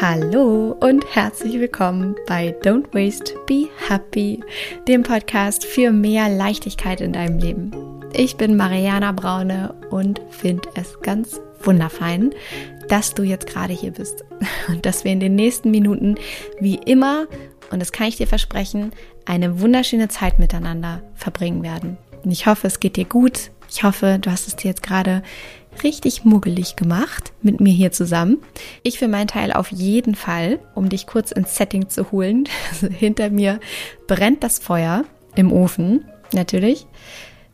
Hallo und herzlich willkommen bei Don't Waste, Be Happy, dem Podcast für mehr Leichtigkeit in deinem Leben. Ich bin Mariana Braune und finde es ganz wunderfein, dass du jetzt gerade hier bist und dass wir in den nächsten Minuten wie immer, und das kann ich dir versprechen, eine wunderschöne Zeit miteinander verbringen werden. Und ich hoffe, es geht dir gut. Ich hoffe, du hast es dir jetzt gerade richtig muggelig gemacht mit mir hier zusammen. Ich für meinen Teil auf jeden Fall, um dich kurz ins Setting zu holen. Hinter mir brennt das Feuer im Ofen, natürlich.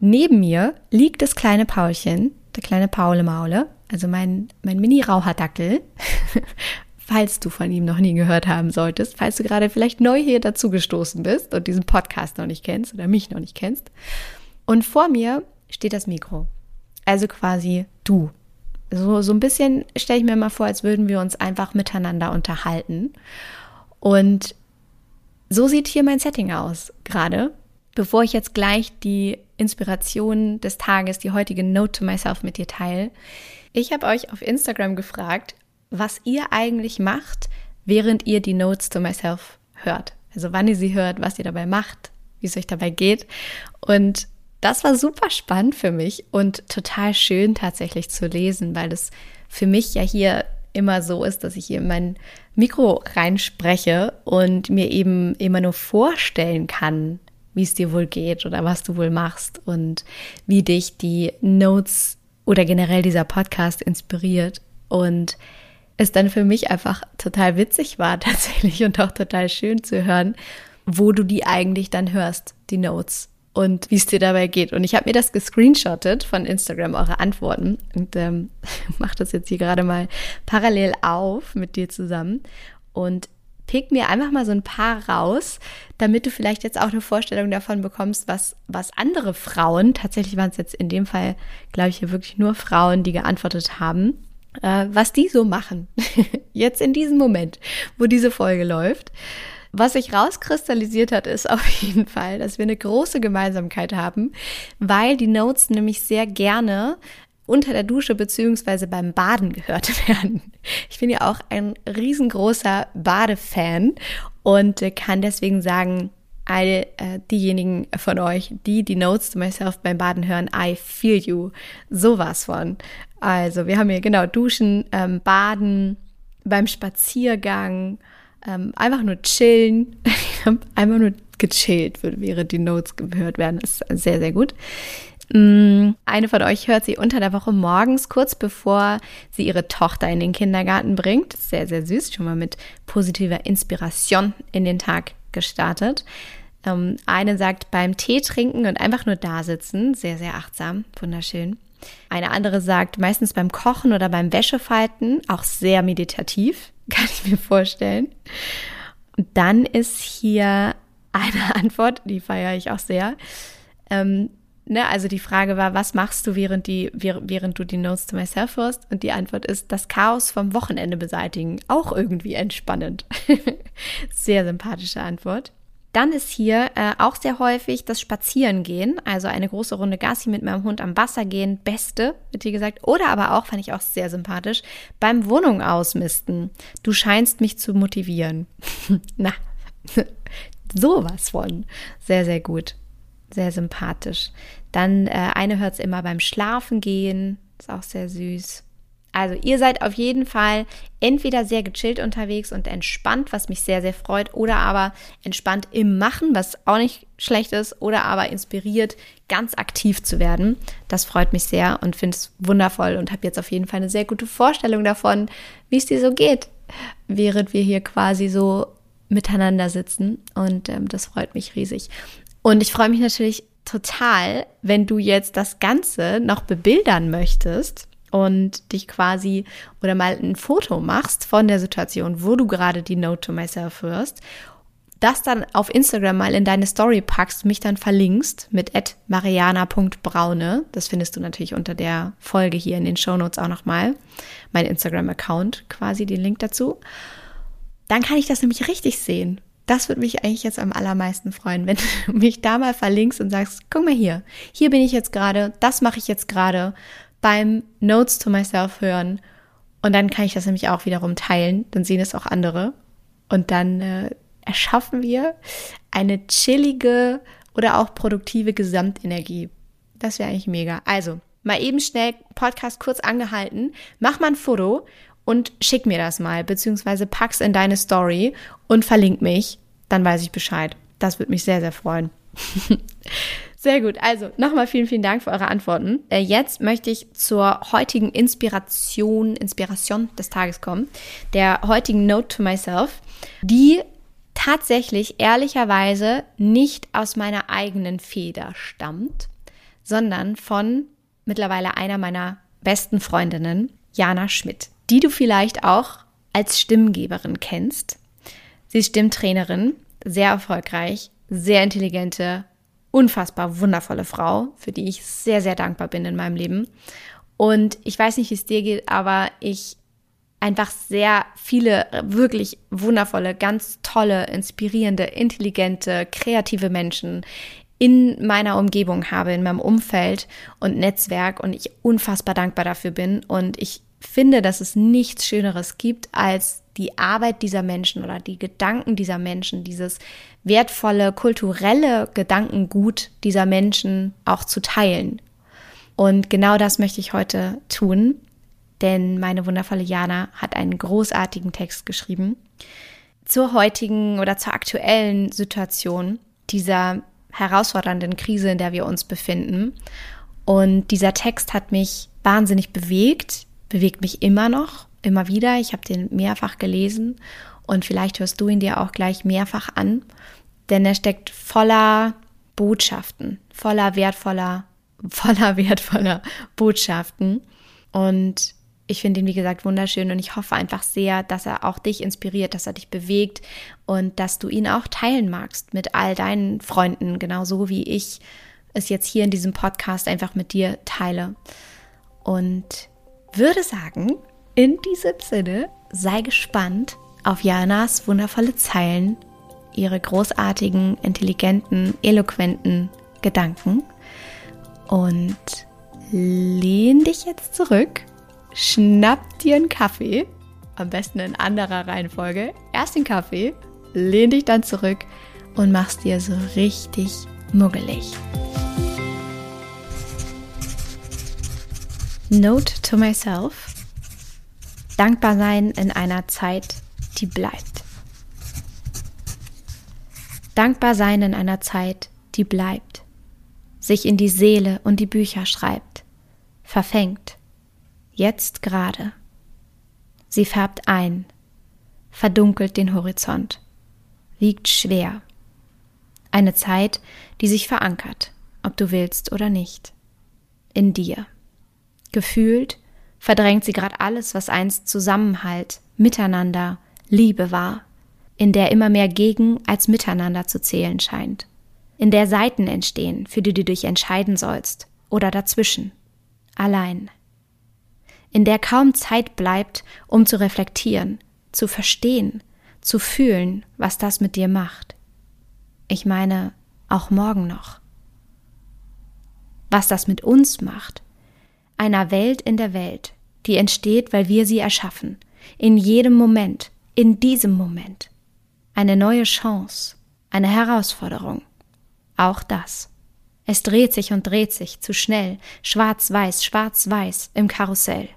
Neben mir liegt das kleine Paulchen, der kleine Paule Maule, also mein, mein Mini-Raucherdackel. falls du von ihm noch nie gehört haben solltest, falls du gerade vielleicht neu hier dazugestoßen bist und diesen Podcast noch nicht kennst oder mich noch nicht kennst. Und vor mir steht das Mikro. Also quasi du. So, so ein bisschen stelle ich mir mal vor, als würden wir uns einfach miteinander unterhalten. Und so sieht hier mein Setting aus gerade. Bevor ich jetzt gleich die Inspiration des Tages, die heutige Note to myself mit dir teile, ich habe euch auf Instagram gefragt, was ihr eigentlich macht, während ihr die Notes to myself hört. Also wann ihr sie hört, was ihr dabei macht, wie es euch dabei geht. Und das war super spannend für mich und total schön tatsächlich zu lesen, weil es für mich ja hier immer so ist, dass ich hier in mein Mikro reinspreche und mir eben immer nur vorstellen kann, wie es dir wohl geht oder was du wohl machst und wie dich die Notes oder generell dieser Podcast inspiriert. Und es dann für mich einfach total witzig war tatsächlich und auch total schön zu hören, wo du die eigentlich dann hörst, die Notes und wie es dir dabei geht. Und ich habe mir das gescreenshottet von Instagram, eure Antworten und ähm, mache das jetzt hier gerade mal parallel auf mit dir zusammen und pick mir einfach mal so ein paar raus, damit du vielleicht jetzt auch eine Vorstellung davon bekommst, was, was andere Frauen, tatsächlich waren es jetzt in dem Fall, glaube ich, hier wirklich nur Frauen, die geantwortet haben, äh, was die so machen. Jetzt in diesem Moment, wo diese Folge läuft. Was sich rauskristallisiert hat, ist auf jeden Fall, dass wir eine große Gemeinsamkeit haben, weil die Notes nämlich sehr gerne unter der Dusche beziehungsweise beim Baden gehört werden. Ich bin ja auch ein riesengroßer Badefan und kann deswegen sagen, all äh, diejenigen von euch, die die Notes to myself beim Baden hören, I feel you. Sowas von. Also, wir haben hier genau Duschen, ähm, Baden, beim Spaziergang, ähm, einfach nur chillen. einfach nur gechillt, wäre die Notes gehört werden. Das ist sehr, sehr gut. Mm, eine von euch hört sie unter der Woche morgens, kurz bevor sie ihre Tochter in den Kindergarten bringt. Sehr, sehr süß, schon mal mit positiver Inspiration in den Tag gestartet. Ähm, eine sagt beim Tee trinken und einfach nur da sitzen, sehr, sehr achtsam, wunderschön. Eine andere sagt meistens beim Kochen oder beim Wäschefalten, auch sehr meditativ, kann ich mir vorstellen. Und dann ist hier eine Antwort, die feiere ich auch sehr. Ähm, ne, also die Frage war, was machst du, während, die, während du die Notes to myself hörst? Und die Antwort ist, das Chaos vom Wochenende beseitigen. Auch irgendwie entspannend. sehr sympathische Antwort. Dann ist hier äh, auch sehr häufig das Spazierengehen, also eine große Runde Gassi mit meinem Hund am Wasser gehen, beste, wird hier gesagt. Oder aber auch, fand ich auch sehr sympathisch, beim Wohnung ausmisten. Du scheinst mich zu motivieren. Na, sowas von. Sehr, sehr gut. Sehr sympathisch. Dann äh, eine hört es immer beim Schlafen gehen, ist auch sehr süß. Also ihr seid auf jeden Fall entweder sehr gechillt unterwegs und entspannt, was mich sehr, sehr freut, oder aber entspannt im Machen, was auch nicht schlecht ist, oder aber inspiriert, ganz aktiv zu werden. Das freut mich sehr und finde es wundervoll und habe jetzt auf jeden Fall eine sehr gute Vorstellung davon, wie es dir so geht, während wir hier quasi so miteinander sitzen. Und ähm, das freut mich riesig. Und ich freue mich natürlich total, wenn du jetzt das Ganze noch bebildern möchtest und dich quasi oder mal ein Foto machst von der Situation, wo du gerade die Note to Myself hörst, das dann auf Instagram mal in deine Story packst, mich dann verlinkst mit mariana.braune. Das findest du natürlich unter der Folge hier in den Shownotes auch nochmal. Mein Instagram-Account quasi, den Link dazu. Dann kann ich das nämlich richtig sehen. Das würde mich eigentlich jetzt am allermeisten freuen, wenn du mich da mal verlinkst und sagst, guck mal hier, hier bin ich jetzt gerade, das mache ich jetzt gerade beim Notes to Myself hören Und dann kann ich das nämlich auch wiederum teilen, dann sehen es auch andere. Und dann äh, erschaffen wir eine chillige oder auch produktive Gesamtenergie. Das wäre eigentlich mega. Also, mal eben schnell Podcast kurz angehalten, mach mal ein Foto und schick mir das mal, beziehungsweise pack's in deine Story und verlink mich, dann weiß ich Bescheid. Das würde mich sehr, sehr freuen. Sehr gut. Also nochmal vielen, vielen Dank für eure Antworten. Äh, jetzt möchte ich zur heutigen Inspiration, Inspiration des Tages kommen. Der heutigen Note to myself, die tatsächlich ehrlicherweise nicht aus meiner eigenen Feder stammt, sondern von mittlerweile einer meiner besten Freundinnen, Jana Schmidt, die du vielleicht auch als Stimmgeberin kennst. Sie ist Stimmtrainerin, sehr erfolgreich, sehr intelligente, unfassbar wundervolle Frau, für die ich sehr, sehr dankbar bin in meinem Leben. Und ich weiß nicht, wie es dir geht, aber ich einfach sehr viele wirklich wundervolle, ganz tolle, inspirierende, intelligente, kreative Menschen in meiner Umgebung habe, in meinem Umfeld und Netzwerk und ich unfassbar dankbar dafür bin. Und ich finde, dass es nichts Schöneres gibt, als die Arbeit dieser Menschen oder die Gedanken dieser Menschen, dieses wertvolle kulturelle Gedankengut dieser Menschen auch zu teilen. Und genau das möchte ich heute tun, denn meine wundervolle Jana hat einen großartigen Text geschrieben zur heutigen oder zur aktuellen Situation dieser herausfordernden Krise, in der wir uns befinden. Und dieser Text hat mich wahnsinnig bewegt, bewegt mich immer noch, immer wieder. Ich habe den mehrfach gelesen und vielleicht hörst du ihn dir auch gleich mehrfach an, denn er steckt voller Botschaften, voller wertvoller, voller wertvoller Botschaften. Und ich finde ihn, wie gesagt, wunderschön und ich hoffe einfach sehr, dass er auch dich inspiriert, dass er dich bewegt und dass du ihn auch teilen magst mit all deinen Freunden, genauso wie ich es jetzt hier in diesem Podcast einfach mit dir teile. Und würde sagen, in diesem Sinne, sei gespannt auf Janas wundervolle Zeilen, ihre großartigen, intelligenten, eloquenten Gedanken und lehn dich jetzt zurück schnapp dir einen Kaffee, am besten in anderer Reihenfolge. Erst den Kaffee, lehn dich dann zurück und machst dir so richtig muggelig. Note to myself. Dankbar sein in einer Zeit, die bleibt. Dankbar sein in einer Zeit, die bleibt, sich in die Seele und die Bücher schreibt, verfängt, jetzt gerade. Sie färbt ein, verdunkelt den Horizont, wiegt schwer. Eine Zeit, die sich verankert, ob du willst oder nicht. In dir. Gefühlt verdrängt sie gerade alles, was einst Zusammenhalt, Miteinander, Liebe war, in der immer mehr gegen als miteinander zu zählen scheint, in der Seiten entstehen, für die du dich entscheiden sollst, oder dazwischen, allein in der kaum Zeit bleibt, um zu reflektieren, zu verstehen, zu fühlen, was das mit dir macht. Ich meine, auch morgen noch. Was das mit uns macht. Einer Welt in der Welt, die entsteht, weil wir sie erschaffen. In jedem Moment, in diesem Moment. Eine neue Chance, eine Herausforderung. Auch das. Es dreht sich und dreht sich zu schnell, schwarz-weiß, schwarz-weiß im Karussell.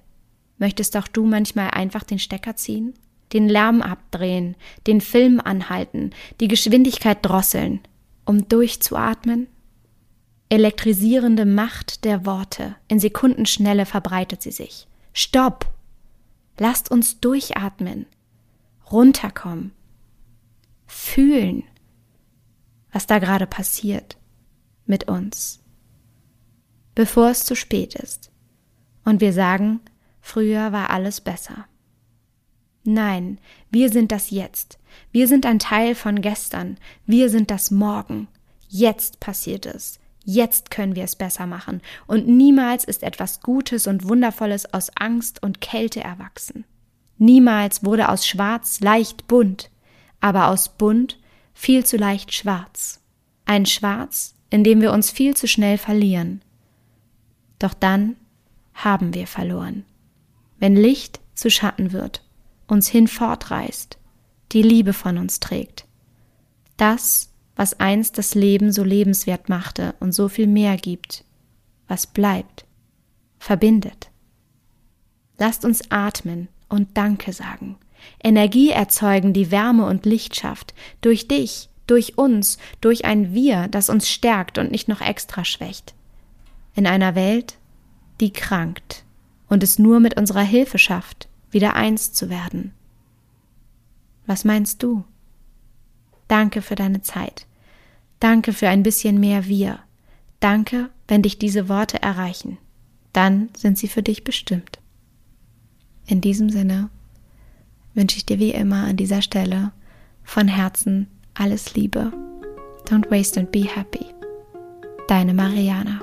Möchtest auch du manchmal einfach den Stecker ziehen? Den Lärm abdrehen, den Film anhalten, die Geschwindigkeit drosseln, um durchzuatmen? Elektrisierende Macht der Worte, in Sekundenschnelle verbreitet sie sich. Stopp! Lasst uns durchatmen, runterkommen, fühlen, was da gerade passiert mit uns, bevor es zu spät ist. Und wir sagen, Früher war alles besser. Nein, wir sind das Jetzt. Wir sind ein Teil von gestern. Wir sind das Morgen. Jetzt passiert es. Jetzt können wir es besser machen. Und niemals ist etwas Gutes und Wundervolles aus Angst und Kälte erwachsen. Niemals wurde aus Schwarz leicht bunt, aber aus bunt viel zu leicht schwarz. Ein Schwarz, in dem wir uns viel zu schnell verlieren. Doch dann haben wir verloren wenn Licht zu Schatten wird, uns hinfortreißt, die Liebe von uns trägt. Das, was einst das Leben so lebenswert machte und so viel mehr gibt, was bleibt, verbindet. Lasst uns atmen und Danke sagen, Energie erzeugen, die Wärme und Licht schafft, durch dich, durch uns, durch ein Wir, das uns stärkt und nicht noch extra schwächt. In einer Welt, die krankt und es nur mit unserer Hilfe schafft, wieder eins zu werden. Was meinst du? Danke für deine Zeit. Danke für ein bisschen mehr Wir. Danke, wenn dich diese Worte erreichen. Dann sind sie für dich bestimmt. In diesem Sinne wünsche ich dir wie immer an dieser Stelle von Herzen alles Liebe. Don't waste and be happy. Deine Mariana.